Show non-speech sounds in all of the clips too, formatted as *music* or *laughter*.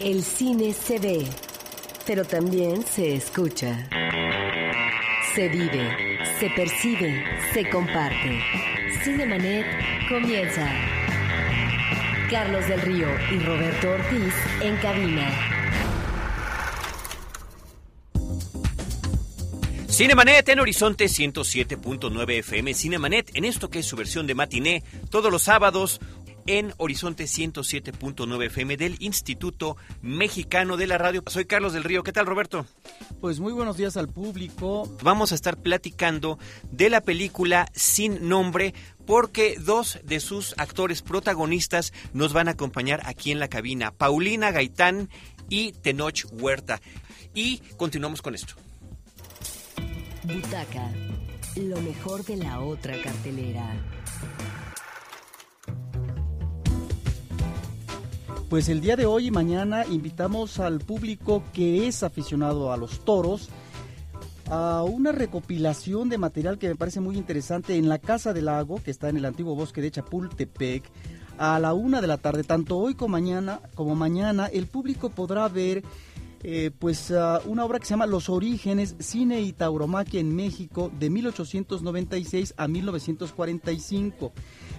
El cine se ve, pero también se escucha. Se vive, se percibe, se comparte. Cinemanet comienza. Carlos del Río y Roberto Ortiz en cabina. Cinemanet en Horizonte 107.9 FM. Cinemanet en esto que es su versión de matiné todos los sábados en Horizonte 107.9 FM del Instituto Mexicano de la Radio. Soy Carlos del Río. ¿Qué tal, Roberto? Pues muy buenos días al público. Vamos a estar platicando de la película Sin Nombre porque dos de sus actores protagonistas nos van a acompañar aquí en la cabina, Paulina Gaitán y Tenoch Huerta. Y continuamos con esto. Butaca, lo mejor de la otra cartelera. Pues el día de hoy y mañana invitamos al público que es aficionado a los toros a una recopilación de material que me parece muy interesante en la Casa del Lago, que está en el antiguo bosque de Chapultepec, a la una de la tarde, tanto hoy como mañana, como mañana el público podrá ver eh, pues uh, una obra que se llama Los Orígenes, Cine y Tauromaquia en México de 1896 a 1945.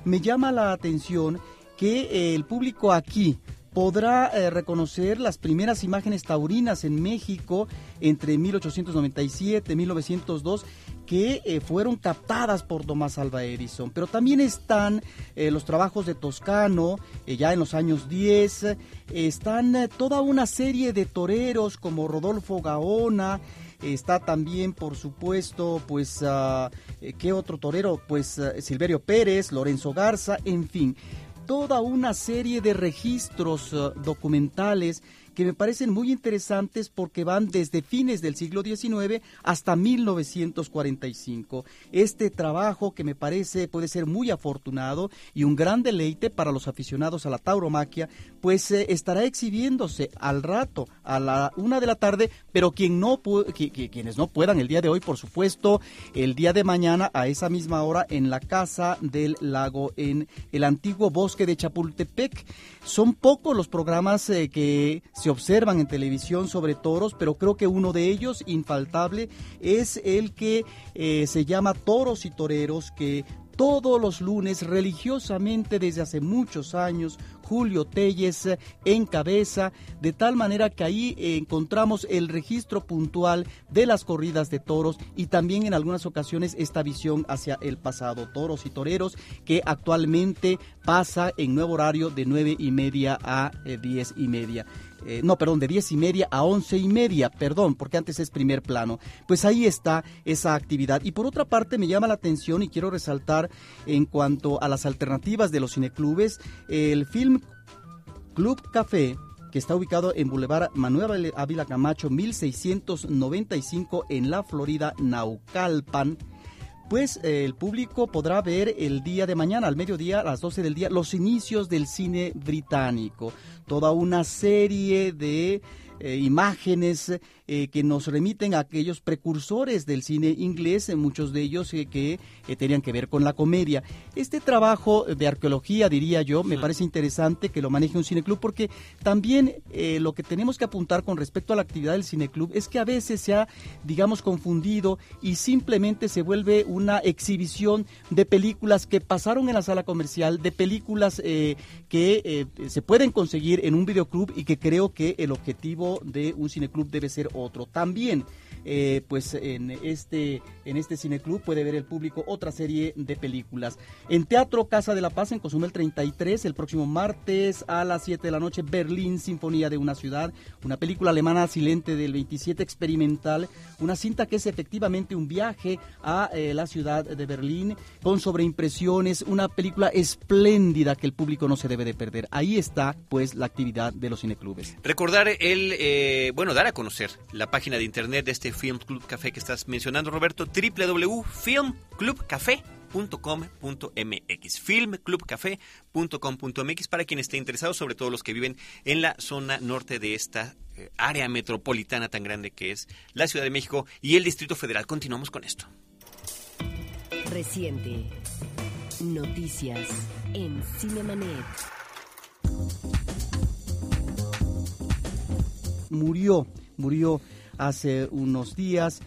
Me llama la atención que el público aquí podrá eh, reconocer las primeras imágenes taurinas en México entre 1897 y 1902 que eh, fueron captadas por Tomás Alva Edison. Pero también están eh, los trabajos de Toscano, ya en los años 10, están toda una serie de toreros como Rodolfo Gaona, está también, por supuesto, pues, uh, ¿qué otro torero? Pues Silverio Pérez, Lorenzo Garza, en fin toda una serie de registros uh, documentales que me parecen muy interesantes porque van desde fines del siglo XIX hasta 1945. Este trabajo que me parece puede ser muy afortunado y un gran deleite para los aficionados a la tauromaquia, pues eh, estará exhibiéndose al rato, a la una de la tarde, pero quienes no puedan el día de hoy, por supuesto, el día de mañana a esa misma hora en la Casa del Lago, en el antiguo bosque de Chapultepec. Son pocos los programas eh, que se observan en televisión sobre toros, pero creo que uno de ellos, infaltable, es el que eh, se llama Toros y Toreros, que todos los lunes religiosamente desde hace muchos años Julio Telles en cabeza, de tal manera que ahí encontramos el registro puntual de las corridas de toros y también en algunas ocasiones esta visión hacia el pasado, toros y toreros, que actualmente pasa en nuevo horario de nueve y media a eh, diez y media. Eh, no, perdón, de diez y media a once y media, perdón, porque antes es primer plano. Pues ahí está esa actividad. Y por otra parte me llama la atención y quiero resaltar en cuanto a las alternativas de los cineclubes, el Film Club Café que está ubicado en Boulevard Manuel Ávila Camacho 1695 en la Florida, Naucalpan pues eh, el público podrá ver el día de mañana, al mediodía, a las 12 del día, los inicios del cine británico. Toda una serie de eh, imágenes eh, que nos remiten a aquellos precursores del cine inglés, muchos de ellos que tenían que ver con la comedia. Este trabajo de arqueología, diría yo, me parece interesante que lo maneje un cineclub porque también lo que tenemos que apuntar con respecto a la actividad del cineclub es que a veces se ha, digamos, confundido y simplemente se vuelve una exhibición de películas que pasaron en la sala comercial, de películas que se pueden conseguir en un videoclub y que creo que el objetivo de un cineclub debe ser otro. También, eh, pues en este, en este cineclub puede ver el público otra serie de películas. En Teatro Casa de la Paz, en Cozumel 33, el próximo martes a las 7 de la noche, Berlín, Sinfonía de una Ciudad, una película alemana silente del 27 experimental, una cinta que es efectivamente un viaje a eh, la ciudad de Berlín con sobreimpresiones, una película espléndida que el público no se debe de perder. Ahí está, pues, la actividad de los cineclubes. Recordar el, eh, bueno, dar a conocer la página de internet de este Film Club Café que estás mencionando, Roberto, www.filmclubcafé.com.mx filmclubcafé.com.mx para quien esté interesado, sobre todo los que viven en la zona norte de esta eh, área metropolitana tan grande que es la Ciudad de México y el Distrito Federal. Continuamos con esto. Reciente. Noticias en Cinemanet. murió, murió hace unos días.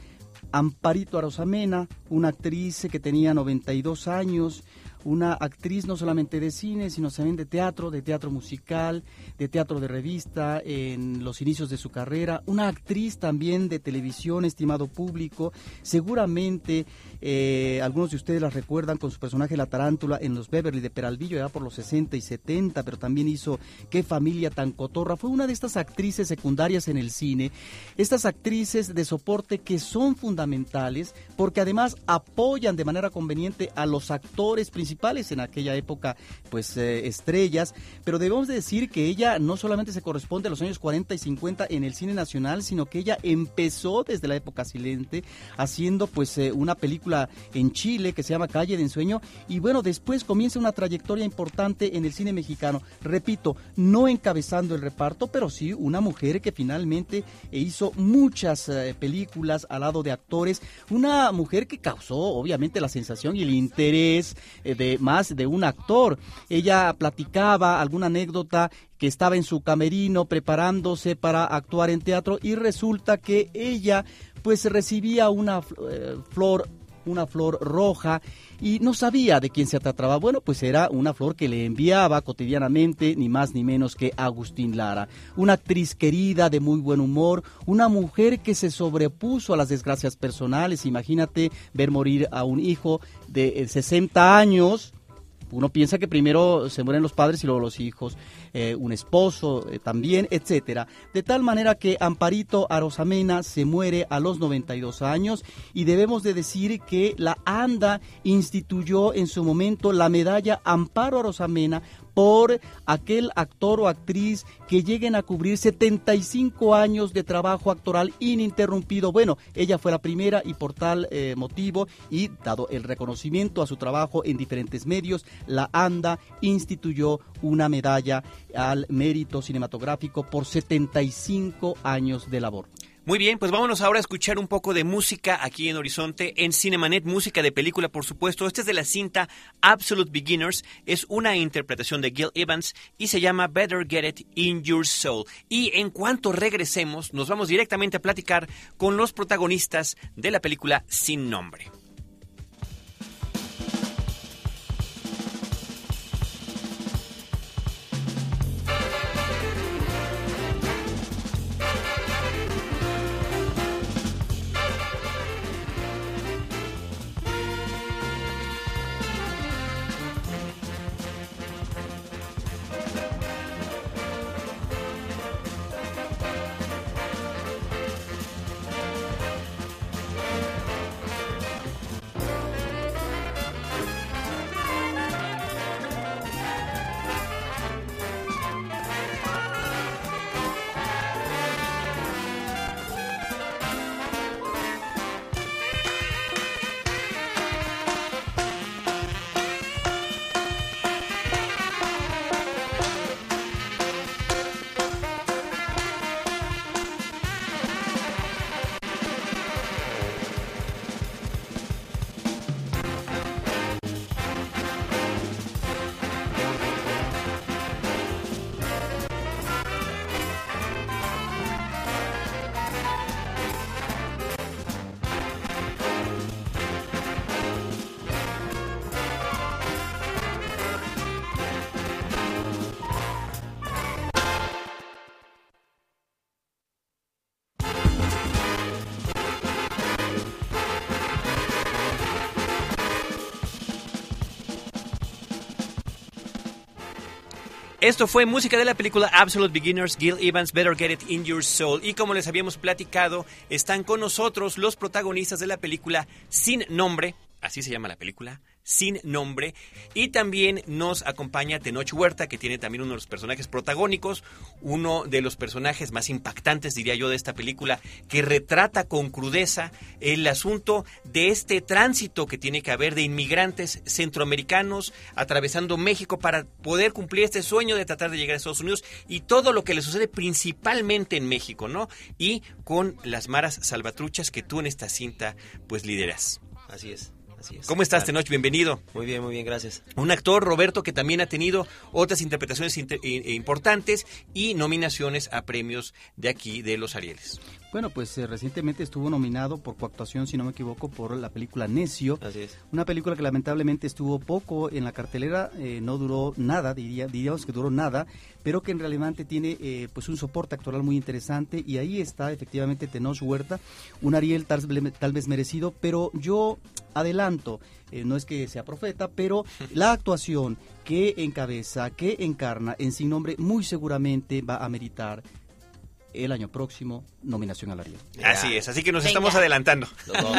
Amparito Arosamena, una actriz que tenía 92 años, una actriz no solamente de cine, sino también de teatro, de teatro musical, de teatro de revista en los inicios de su carrera, una actriz también de televisión, estimado público, seguramente eh, algunos de ustedes la recuerdan con su personaje La Tarántula en los Beverly de Peralvillo, ya por los 60 y 70, pero también hizo Qué familia tan cotorra. Fue una de estas actrices secundarias en el cine, estas actrices de soporte que son fundamentales porque además apoyan de manera conveniente a los actores principales en aquella época, pues eh, estrellas, pero debemos decir que ella no solamente se corresponde a los años 40 y 50 en el cine nacional, sino que ella empezó desde la época silente haciendo pues eh, una película en Chile que se llama Calle de Ensueño. Y bueno, después comienza una trayectoria importante en el cine mexicano. Repito, no encabezando el reparto, pero sí una mujer que finalmente hizo muchas eh, películas al lado de actores, una mujer que causó obviamente la sensación y el interés de más de un actor. Ella platicaba alguna anécdota que estaba en su camerino preparándose para actuar en teatro y resulta que ella pues recibía una eh, flor una flor roja y no sabía de quién se trataba. Bueno, pues era una flor que le enviaba cotidianamente ni más ni menos que Agustín Lara, una actriz querida de muy buen humor, una mujer que se sobrepuso a las desgracias personales. Imagínate ver morir a un hijo de 60 eh, años uno piensa que primero se mueren los padres y luego los hijos, eh, un esposo eh, también, etcétera. De tal manera que Amparito Arosamena se muere a los 92 años y debemos de decir que la ANDA instituyó en su momento la medalla Amparo Arosamena por aquel actor o actriz que lleguen a cubrir 75 años de trabajo actoral ininterrumpido. Bueno, ella fue la primera y por tal eh, motivo y dado el reconocimiento a su trabajo en diferentes medios, la ANDA instituyó una medalla al mérito cinematográfico por 75 años de labor. Muy bien, pues vámonos ahora a escuchar un poco de música aquí en Horizonte, en Cinemanet, música de película, por supuesto. Esta es de la cinta Absolute Beginners, es una interpretación de Gil Evans y se llama Better Get It in Your Soul. Y en cuanto regresemos, nos vamos directamente a platicar con los protagonistas de la película Sin Nombre. Esto fue música de la película Absolute Beginners, Gil Evans, Better Get It in Your Soul. Y como les habíamos platicado, están con nosotros los protagonistas de la película Sin Nombre, así se llama la película, sin nombre. Y también nos acompaña Tenoch Huerta, que tiene también uno de los personajes protagónicos, uno de los personajes más impactantes, diría yo, de esta película, que retrata con crudeza el asunto de este tránsito que tiene que haber de inmigrantes centroamericanos atravesando México para poder cumplir este sueño de tratar de llegar a Estados Unidos y todo lo que le sucede principalmente en México, ¿no? Y con las maras salvatruchas que tú en esta cinta pues lideras. Así es. Así es. ¿Cómo estás. Tenoch? Bienvenido. Muy bien, muy bien, gracias. Un actor, Roberto, que también ha tenido otras interpretaciones inter- importantes y nominaciones a premios de aquí, de los Arieles. Bueno, pues eh, recientemente estuvo nominado por coactuación, si no me equivoco, por la película Necio. Así es. Una película que lamentablemente estuvo poco en la cartelera, eh, no duró nada, diría, diríamos que duró nada, pero que en realidad tiene eh, pues un soporte actoral muy interesante y ahí está efectivamente Tenoch Huerta, un Ariel tal, tal vez merecido, pero yo adelanto, eh, no es que sea profeta, pero *laughs* la actuación que encabeza, que encarna en sin nombre, muy seguramente va a meritar el año próximo nominación al Ariel. Así es, así que nos Venga. estamos adelantando. *laughs* Los dos.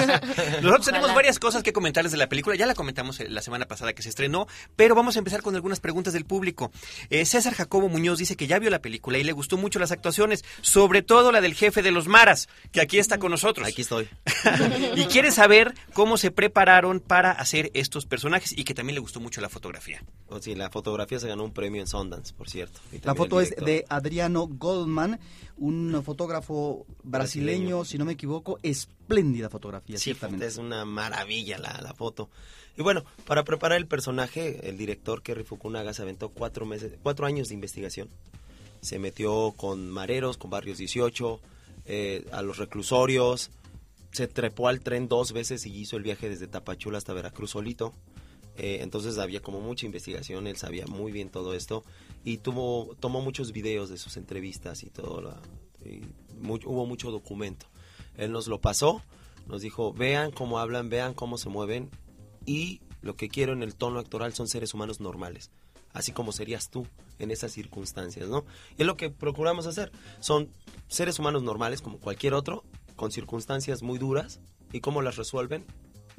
Nosotros tenemos Ojalá. varias cosas que comentarles de la película, ya la comentamos eh, la semana pasada que se estrenó, pero vamos a empezar con algunas preguntas del público. Eh, César Jacobo Muñoz dice que ya vio la película y le gustó mucho las actuaciones, sobre todo la del jefe de los Maras, que aquí está con nosotros. Aquí estoy. *laughs* y quiere saber cómo se prepararon para hacer estos personajes y que también le gustó mucho la fotografía. Oh, sí, la fotografía se ganó un premio en Sundance, por cierto. La foto es de Adriano Goldman, un fotógrafo brasileño, Brasileño. si no me equivoco, espléndida fotografía, Sí, ciertamente. es una maravilla la, la foto. Y bueno, para preparar el personaje, el director Kerry Fukunaga se aventó cuatro meses, cuatro años de investigación. Se metió con mareros, con barrios 18, eh, a los reclusorios. Se trepó al tren dos veces y hizo el viaje desde Tapachula hasta Veracruz solito. Eh, entonces había como mucha investigación, él sabía muy bien todo esto y tuvo, tomó muchos videos de sus entrevistas y todo. la- hubo mucho documento. Él nos lo pasó, nos dijo, vean cómo hablan, vean cómo se mueven y lo que quiero en el tono actoral son seres humanos normales, así como serías tú en esas circunstancias, ¿no? Y es lo que procuramos hacer, son seres humanos normales como cualquier otro, con circunstancias muy duras y cómo las resuelven,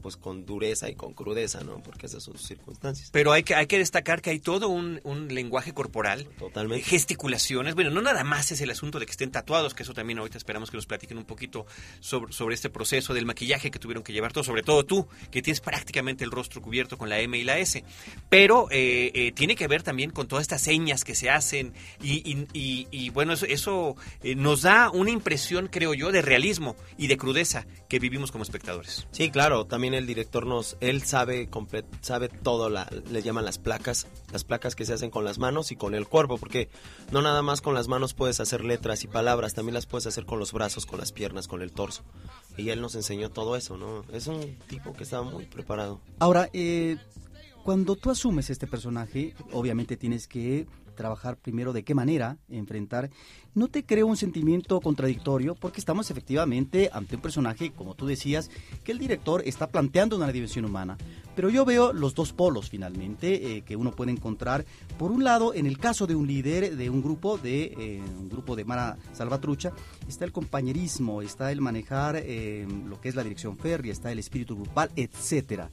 pues con dureza y con crudeza, ¿no? Porque esas son sus circunstancias. Pero hay que, hay que destacar que hay todo un, un lenguaje corporal, Totalmente. gesticulaciones. Bueno, no nada más es el asunto de que estén tatuados, que eso también ahorita esperamos que nos platiquen un poquito sobre, sobre este proceso del maquillaje que tuvieron que llevar todos, sobre todo tú, que tienes prácticamente el rostro cubierto con la M y la S. Pero eh, eh, tiene que ver también con todas estas señas que se hacen y, y- y- y, bueno, eso, eso eh, nos da una impresión, creo yo, de realismo y de crudeza que vivimos como espectadores. Sí, claro, también el director nos, él sabe, sabe todo, la, le llaman las placas, las placas que se hacen con las manos y con el cuerpo, porque no nada más con las manos puedes hacer letras y palabras, también las puedes hacer con los brazos, con las piernas, con el torso. Y él nos enseñó todo eso, ¿no? Es un tipo que estaba muy preparado. Ahora, eh, cuando tú asumes este personaje, obviamente tienes que trabajar primero de qué manera enfrentar. ¿No te crea un sentimiento contradictorio? Porque estamos efectivamente ante un personaje, como tú decías, que el director está planteando una dimensión humana. Pero yo veo los dos polos finalmente eh, que uno puede encontrar. Por un lado, en el caso de un líder de un grupo de eh, un grupo de Mara Salvatrucha, está el compañerismo, está el manejar eh, lo que es la dirección férrea, está el espíritu grupal, etcétera.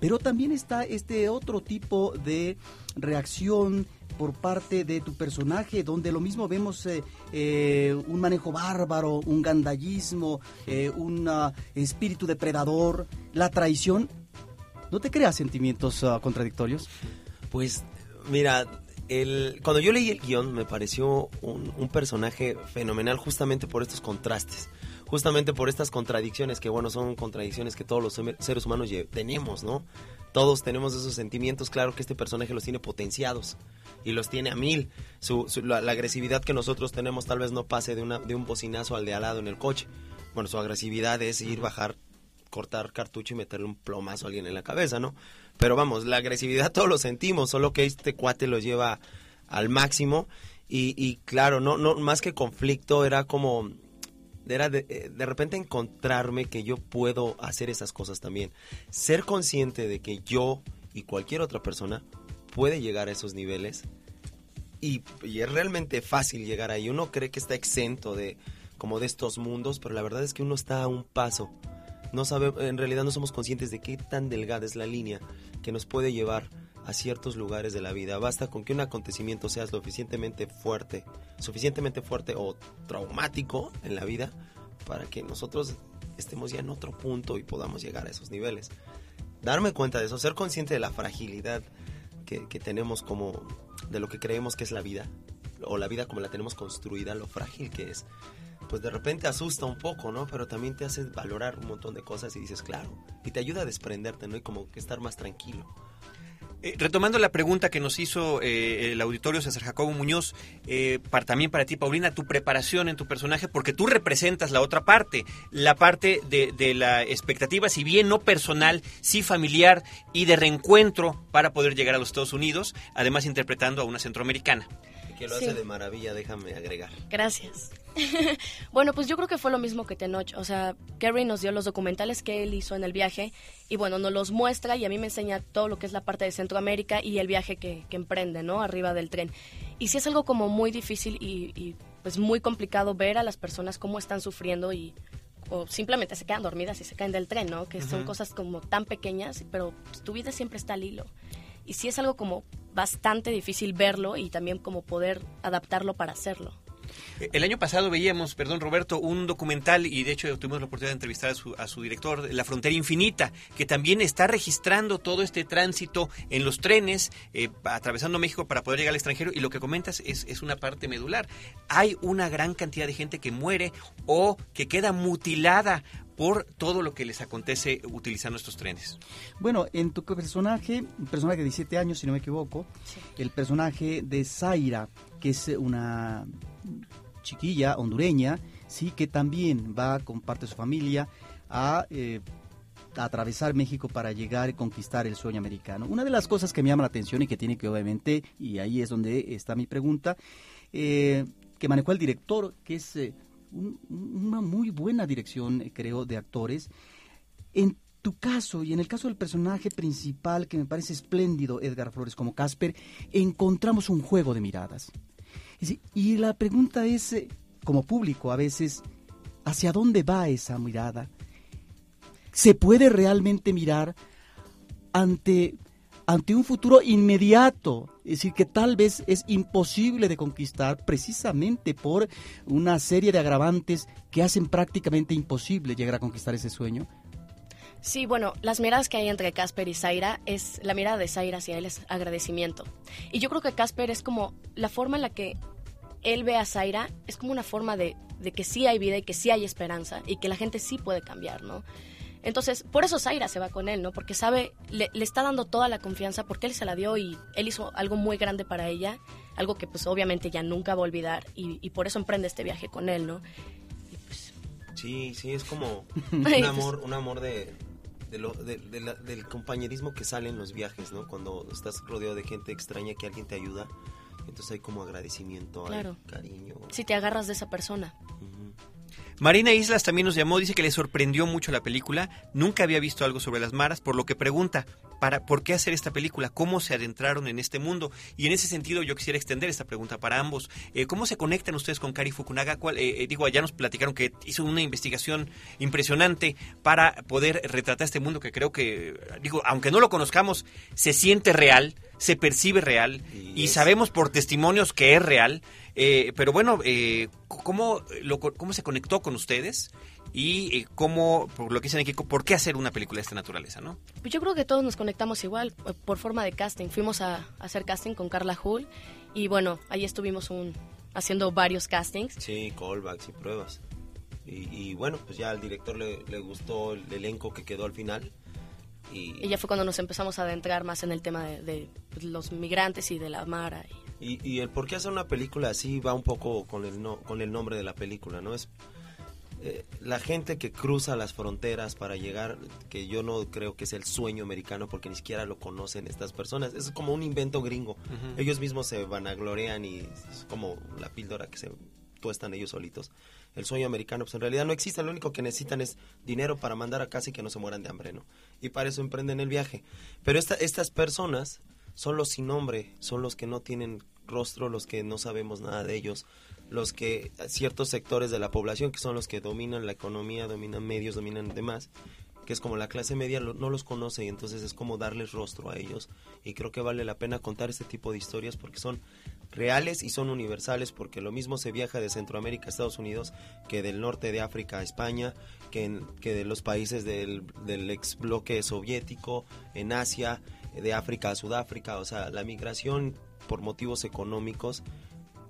Pero también está este otro tipo de reacción por parte de tu personaje, donde lo mismo vemos eh, eh, un manejo bárbaro, un gandallismo, eh, un ah, espíritu depredador, la traición. ¿No te creas sentimientos ah, contradictorios? Pues, mira, el, cuando yo leí el guion me pareció un, un personaje fenomenal justamente por estos contrastes, justamente por estas contradicciones que, bueno, son contradicciones que todos los seres humanos tenemos, ¿no? Todos tenemos esos sentimientos, claro que este personaje los tiene potenciados y los tiene a mil. Su, su- la, la agresividad que nosotros tenemos tal vez no pase de, una, de un bocinazo al de al lado en el coche. Bueno, su agresividad es ir, bajar, cortar cartucho y meterle un plomazo a alguien en la cabeza, ¿no? Pero vamos, la agresividad todos lo sentimos, solo que este cuate lo lleva al máximo y, y claro, no, no, más que conflicto era como, era de, eh, de repente encontrarme que yo puedo hacer esas cosas también, ser consciente de que yo y cualquier otra persona puede llegar a esos niveles y, es realmente fácil llegar ahí. Uno cree que está exento de como de estos mundos, pero la verdad es que uno está a un paso. No sabe, en realidad no somos conscientes de qué tan delgada es la línea que nos puede llevar a ciertos lugares de la vida. Basta con que un acontecimiento sea suficientemente fuerte, suficientemente fuerte o traumático en la vida para que nosotros estemos ya en otro punto y podamos llegar a esos niveles. Darme cuenta de eso, ser consciente de la fragilidad que, que tenemos como de lo que creemos que es la vida, o la vida como la tenemos construida, lo frágil que es. pues de repente asusta un poco, ¿no? Pero también te hace valorar un montón de cosas y dices, claro, y te ayuda a desprenderte, ¿no? Y como que estar más tranquilo. Eh, retomando la pregunta que nos hizo eh, el auditorio César Jacobo Muñoz, eh, también para ti, Paulina, tu preparación en tu personaje, porque tú representas la otra parte, la parte de la expectativa, si bien no personal, sí familiar y de reencuentro para poder llegar a los Estados Unidos, además interpretando a una centroamericana. Que lo Sí. hace de maravilla, déjame agregar. Gracias. *laughs* bueno, pues yo creo que fue lo mismo que Tenoch. O sea, Kerry nos dio los documentales que él hizo en el viaje y bueno, nos los muestra y a mí me enseña todo lo que es la parte de Centroamérica y el viaje que, que emprende, ¿no? Arriba del tren. Y sí es algo como muy difícil y, y, pues muy complicado ver a las personas cómo están sufriendo y o simplemente se quedan dormidas y se caen del tren, ¿no? Que son cosas como tan pequeñas, pero pues, tu vida siempre está al hilo. Y sí es algo como bastante difícil verlo y también como poder adaptarlo para hacerlo. El año pasado veíamos, perdón Roberto, un documental y de hecho tuvimos la oportunidad de entrevistar a su, a su director, La Frontera Infinita, que también está registrando todo este tránsito en los trenes, eh, atravesando México para poder llegar al extranjero y lo que comentas es, es una parte medular. Hay una gran cantidad de gente que muere o que queda mutilada por todo lo que les acontece utilizando estos trenes. Bueno, en tu personaje, un personaje de 17 años, si no me equivoco, Sí. el personaje de Zaira, que es una chiquilla hondureña, sí, que también va con parte de su familia a, eh, a atravesar México para llegar y conquistar el sueño americano. Una de las cosas que me llama la atención y que tiene que obviamente, y ahí es donde está mi pregunta, eh, que manejó el director, que es eh, un- una muy buena dirección, eh, creo, de actores. En tu caso y en el caso del personaje principal, que me parece espléndido, Edgar Flores como Casper, encontramos un juego de miradas. Y la pregunta es, eh, como público a veces, ¿hacia dónde va esa mirada? ¿Se puede realmente mirar ante, ante un futuro inmediato? Es decir, que tal vez es imposible de conquistar precisamente por una serie de agravantes que hacen prácticamente imposible llegar a conquistar ese sueño. Sí, bueno, las miradas que hay entre Casper y Zaira es la mirada de Zaira hacia él es agradecimiento. Y yo creo que Casper es como la forma en la que él ve a Zaira es como una forma de, de que sí hay vida y que sí hay esperanza y que la gente sí puede cambiar, ¿no? Entonces, por eso Zaira se va con él, ¿no? Porque sabe, le, le está dando toda la confianza porque él se la dio y él hizo algo muy grande para ella, algo que pues obviamente ya nunca va a olvidar y, y por eso emprende este viaje con él, ¿no? Y, pues, Sí, sí, es como *laughs* un pues- amor, un amor de, de lo- de- de la- del compañerismo que sale en los viajes, ¿no? Cuando estás rodeado de gente extraña que alguien te ayuda, entonces hay como agradecimiento, hay Claro. cariño. si te agarras de esa persona. Marina Islas también nos llamó, dice que le sorprendió mucho la película, nunca había visto algo sobre las maras, por lo que pregunta, para, ¿por qué hacer esta película? ¿Cómo se adentraron en este mundo? Y en ese sentido yo quisiera extender esta pregunta para ambos. Eh, ¿Cómo se conectan ustedes con Kari Fukunaga? ¿Cuál, eh, eh, digo, ya nos platicaron que hizo una investigación impresionante para poder retratar este mundo que creo que, digo, aunque no lo conozcamos, se siente real, se percibe real Y sabemos por testimonios que es real. Eh, pero bueno, eh, ¿cómo, lo, ¿cómo se conectó con ustedes? Y eh, cómo, por lo que dicen aquí, ¿por qué hacer una película de esta naturaleza, no? Pues yo creo que todos nos conectamos igual, eh, por forma de casting. Fuimos a, a hacer casting con Carla Hull y bueno, ahí estuvimos un, haciendo varios castings. Sí, callbacks y pruebas. Y, y bueno, pues ya al director le, le gustó el elenco que quedó al final. Y, Y ya fue cuando nos empezamos a adentrar más en el tema de, de, los migrantes y de la Mara. y- Y, y el por qué hacer una película así va un poco con el, no, con el nombre de la película, ¿no? Es eh, la gente que cruza las fronteras para llegar, que yo no creo que es el sueño americano porque ni siquiera lo conocen estas personas. Es como un invento gringo. Ellos mismos se vanaglorean y es como la píldora que se tuestan ellos solitos. El sueño americano, pues en realidad no existe. Lo único que necesitan es dinero para mandar a casa y que no se mueran de hambre, ¿no? Y para eso emprenden el viaje. Pero esta- estas personas son los sin nombre, son los que no tienen rostro, los que no sabemos nada de ellos, los que ciertos sectores de la población que son los que dominan la economía, dominan medios, dominan demás, que es como la clase media no los conoce y entonces es como darles rostro a ellos. Y creo que vale la pena contar este tipo de historias porque son reales y son universales porque lo mismo se viaja de Centroamérica a Estados Unidos que del norte de África a España, que, que de los países del, del ex bloque soviético, en Asia, de África a Sudáfrica, o sea, la migración por motivos económicos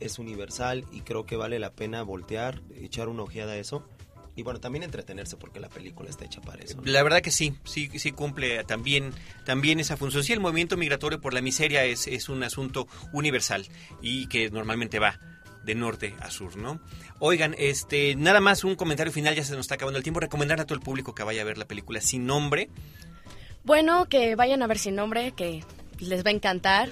es universal y creo que vale la pena voltear, echar una ojeada a eso. Y bueno, también entretenerse porque la película está hecha para eso. ¿no? La verdad que sí, sí, sí cumple también, también esa función. Sí, el movimiento migratorio por la miseria es, es un asunto universal y que normalmente va de norte a sur, ¿no? Oigan, este, nada más un comentario final, ya se nos está acabando el tiempo. Recomendar a todo el público que vaya a ver la película sin nombre. Bueno, que vayan a ver sin nombre, que les va a encantar.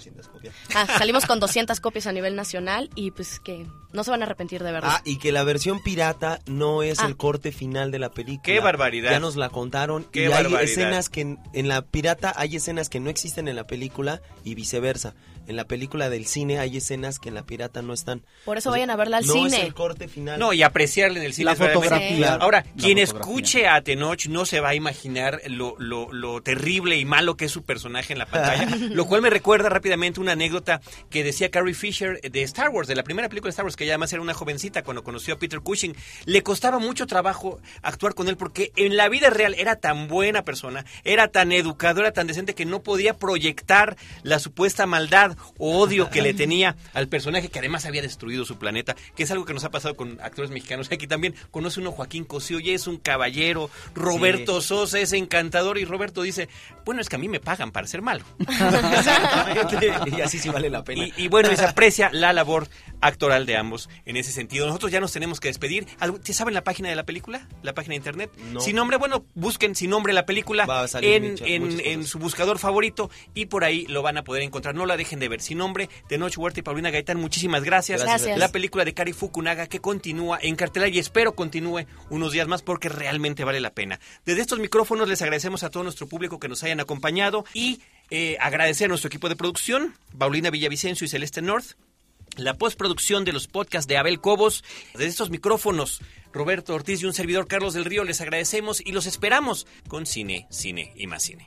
Ah, salimos con 200 copias a nivel nacional y pues que no se van a arrepentir de verdad. Ah, y que la versión pirata no es Ah. el corte final de la película. ¡Qué barbaridad! Ya nos la contaron. ¡Qué y barbaridad! hay escenas que en, en la pirata hay escenas que no existen en la película y viceversa. En la película del cine hay escenas que en la pirata no están. Por eso O sea, vayan a verla al no cine. es el corte final. No, y apreciarla en el cine. La fotografía. Ahora, La quien fotografía. escuche a Tenoch no se va a imaginar lo, lo, lo terrible y malo que es su personaje en la pantalla. *laughs* lo cual me recuerda rápidamente una anécdota que decía Carrie Fisher de Star Wars, de la primera película de Star Wars, que ella además era una jovencita cuando conoció a Peter Cushing. Le costaba mucho trabajo actuar con él porque en la vida real era tan buena persona, era tan educado, era tan decente que no podía proyectar la supuesta maldad o odio que le tenía al personaje que además había destruido su planeta, que es algo que nos ha pasado con actores mexicanos. Aquí también conoce uno Joaquín Cosío, y es un caballero, Roberto Sosa es encantador y Roberto dice, bueno, es que a mí me pagan para ser malo. *laughs* y así sí vale la pena. Y, y bueno, y se aprecia la labor actoral de ambos en ese sentido. Nosotros ya nos tenemos que despedir. ¿Algo- ¿Te saben la página de la película? ¿La página de internet? No. Sin nombre, bueno, busquen sin nombre la película en, muchas- en- muchas en cosas. su buscador favorito y por ahí lo van a poder encontrar. No la dejen de ver. Sin nombre, de Noche Huerta y Paulina Gaitán, muchísimas gracias. Gracias. La película de Kari Fukunaga que continúa en cartelera y espero continúe unos días más porque realmente vale la pena. Desde estos micrófonos les agradecemos a todo nuestro público que nos hayan acompañado y eh, agradecer a nuestro equipo de producción, Paulina Villavicencio y Celeste North. La postproducción de los podcasts de Abel Cobos. Desde estos micrófonos, Roberto Ortiz y un servidor Carlos del Río les agradecemos y los esperamos con cine, cine y más cine.